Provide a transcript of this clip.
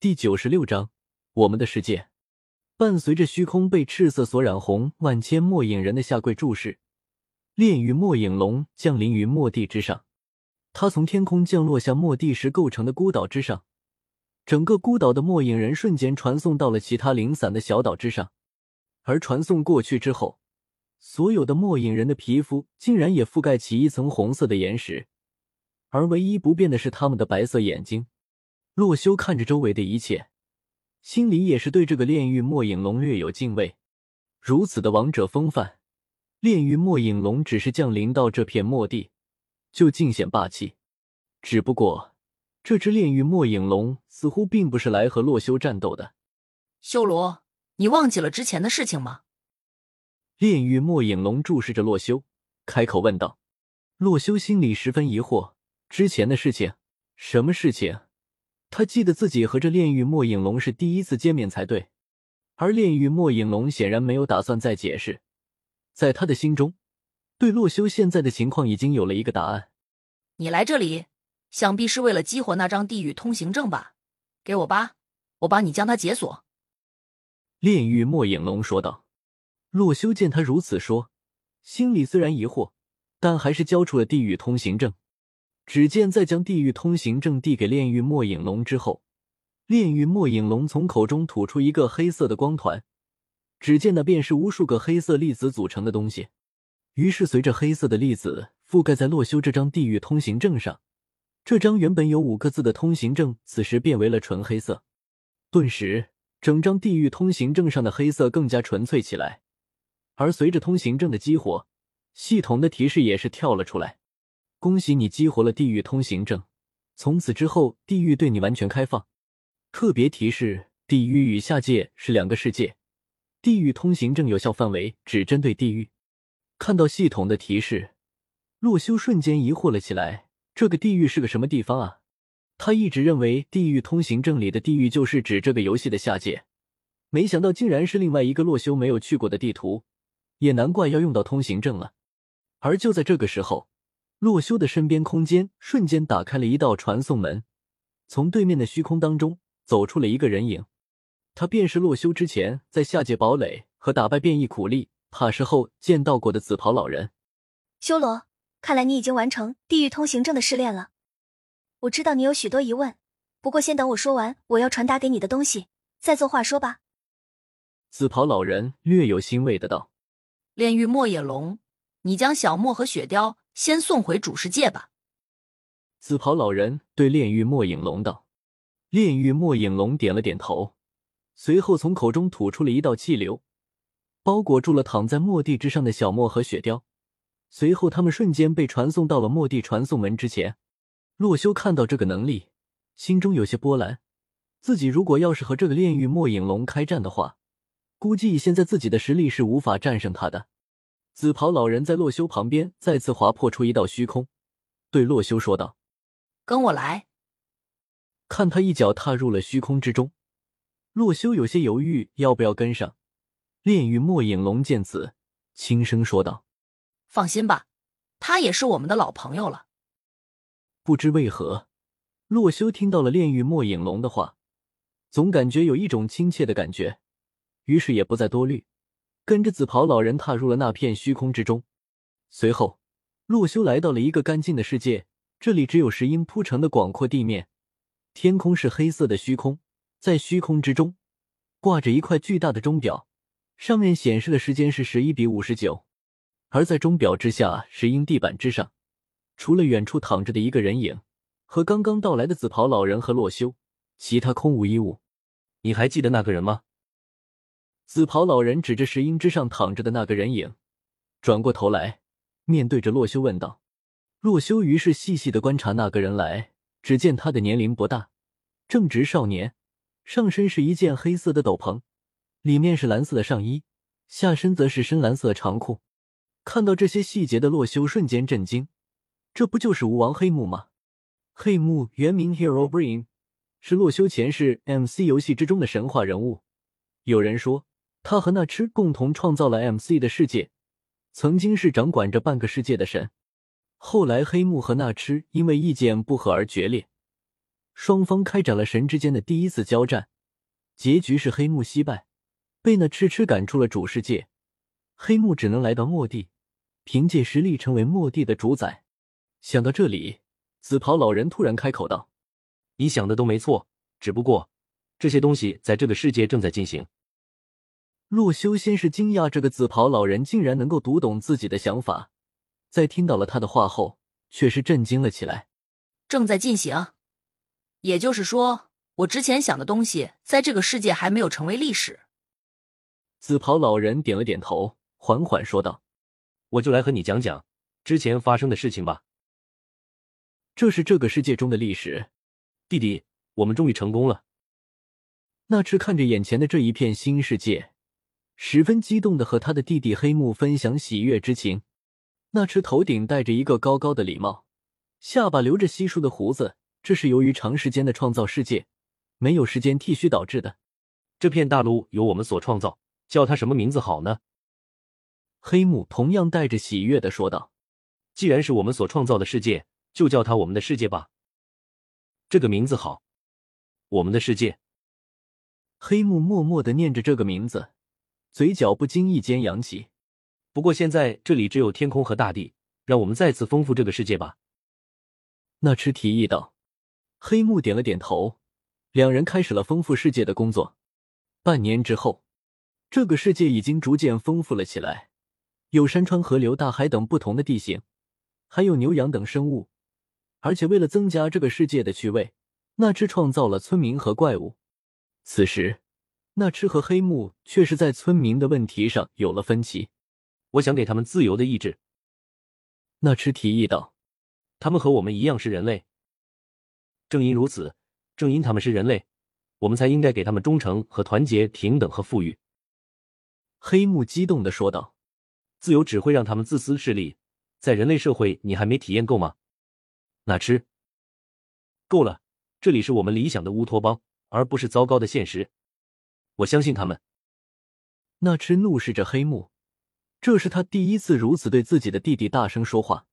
第九十六章，我们的世界。伴随着虚空被赤色所染红，万千末影人的下跪注视，炼狱末影龙降临于末地之上。他从天空降落下末地时构成的孤岛之上，整个孤岛的末影人瞬间传送到了其他零散的小岛之上。而传送过去之后，所有的末影人的皮肤竟然也覆盖起一层红色的岩石，而唯一不变的是他们的白色眼睛。洛修看着周围的一切，心里也是对这个炼狱末影龙略有敬畏。如此的王者风范，炼狱末影龙只是降临到这片末地，就尽显霸气。只不过，这只炼狱末影龙似乎并不是来和洛修战斗的。修罗，你忘记了之前的事情吗？炼狱末影龙注视着洛修，开口问道。洛修心里十分疑惑：之前的事情，什么事情？他记得自己和这炼狱末影龙是第一次见面才对，而炼狱末影龙显然没有打算再解释，在他的心中，对洛修现在的情况已经有了一个答案。你来这里，想必是为了激活那张地狱通行证吧？给我吧，我帮你将它解锁。炼狱末影龙说道。洛修见他如此说，心里虽然疑惑，但还是交出了地狱通行证。只见在将地狱通行证递给炼狱末影龙之后，炼狱末影龙从口中吐出一个黑色的光团，只见那便是无数个黑色粒子组成的东西。于是，随着黑色的粒子覆盖在洛修这张地狱通行证上，这张原本有五个字的通行证，此时变为了纯黑色。顿时，整张地狱通行证上的黑色更加纯粹起来。而随着通行证的激活，系统的提示也是跳了出来。恭喜你激活了地狱通行证，从此之后地狱对你完全开放。特别提示：地狱与下界是两个世界，地狱通行证有效范围只针对地狱。看到系统的提示，洛修瞬间疑惑了起来：这个地狱是个什么地方啊？他一直认为地狱通行证里的地狱就是指这个游戏的下界，没想到竟然是另外一个洛修没有去过的地图，也难怪要用到通行证了。而就在这个时候。洛修的身边空间瞬间打开了一道传送门，从对面的虚空当中走出了一个人影，他便是洛修之前在下界堡垒和打败变异苦力帕什后见到过的紫袍老人。修罗，看来你已经完成地狱通行证的试炼了。我知道你有许多疑问，不过先等我说完我要传达给你的东西，再做话说吧。紫袍老人略有欣慰的道：“炼狱莫野龙，你将小莫和雪雕。”先送回主世界吧。紫袍老人对炼狱末影龙道：“炼狱末影龙点了点头，随后从口中吐出了一道气流，包裹住了躺在末地之上的小莫和雪雕。随后，他们瞬间被传送到了末地传送门之前。洛修看到这个能力，心中有些波澜。自己如果要是和这个炼狱末影龙开战的话，估计现在自己的实力是无法战胜他的。”紫袍老人在洛修旁边再次划破出一道虚空，对洛修说道：“跟我来。”看他一脚踏入了虚空之中，洛修有些犹豫要不要跟上。炼狱末影龙见此，轻声说道：“放心吧，他也是我们的老朋友了。”不知为何，洛修听到了炼狱末影龙的话，总感觉有一种亲切的感觉，于是也不再多虑。跟着紫袍老人踏入了那片虚空之中，随后，洛修来到了一个干净的世界。这里只有石英铺成的广阔地面，天空是黑色的虚空，在虚空之中挂着一块巨大的钟表，上面显示的时间是十一比五十九。而在钟表之下，石英地板之上，除了远处躺着的一个人影和刚刚到来的紫袍老人和洛修，其他空无一物。你还记得那个人吗？紫袍老人指着石英之上躺着的那个人影，转过头来，面对着洛修问道：“洛修。”于是细细的观察那个人来，只见他的年龄不大，正值少年，上身是一件黑色的斗篷，里面是蓝色的上衣，下身则是深蓝色长裤。看到这些细节的洛修瞬间震惊，这不就是吴王黑木吗？黑木原名 Hero Brain，是洛修前世 MC 游戏之中的神话人物。有人说。他和那痴共同创造了 MC 的世界，曾经是掌管着半个世界的神。后来黑木和那痴因为意见不合而决裂，双方开展了神之间的第一次交战，结局是黑幕惜败，被那痴痴赶出了主世界。黑幕只能来到末地，凭借实力成为末地的主宰。想到这里，紫袍老人突然开口道：“你想的都没错，只不过这些东西在这个世界正在进行。”洛修先是惊讶，这个紫袍老人竟然能够读懂自己的想法，在听到了他的话后，却是震惊了起来。正在进行，也就是说，我之前想的东西，在这个世界还没有成为历史。紫袍老人点了点头，缓缓说道：“我就来和你讲讲之前发生的事情吧。这是这个世界中的历史，弟弟，我们终于成功了。”那只看着眼前的这一片新世界。十分激动的和他的弟弟黑木分享喜悦之情。那只头顶戴着一个高高的礼帽，下巴留着稀疏的胡子，这是由于长时间的创造世界，没有时间剃须导致的。这片大陆由我们所创造，叫它什么名字好呢？黑木同样带着喜悦的说道：“既然是我们所创造的世界，就叫它我们的世界吧。这个名字好，我们的世界。”黑木默默的念着这个名字。嘴角不经意间扬起。不过现在这里只有天空和大地，让我们再次丰富这个世界吧。那痴提议道。黑木点了点头，两人开始了丰富世界的工作。半年之后，这个世界已经逐渐丰富了起来，有山川、河流、大海等不同的地形，还有牛羊等生物。而且为了增加这个世界的趣味，那只创造了村民和怪物。此时。那痴和黑木却是在村民的问题上有了分歧。我想给他们自由的意志。那痴提议道：“他们和我们一样是人类，正因如此，正因他们是人类，我们才应该给他们忠诚和团结、平等和富裕。”黑木激动的说道：“自由只会让他们自私势利，在人类社会，你还没体验够吗？”那吃够了，这里是我们理想的乌托邦，而不是糟糕的现实。我相信他们。那痴怒视着黑幕，这是他第一次如此对自己的弟弟大声说话。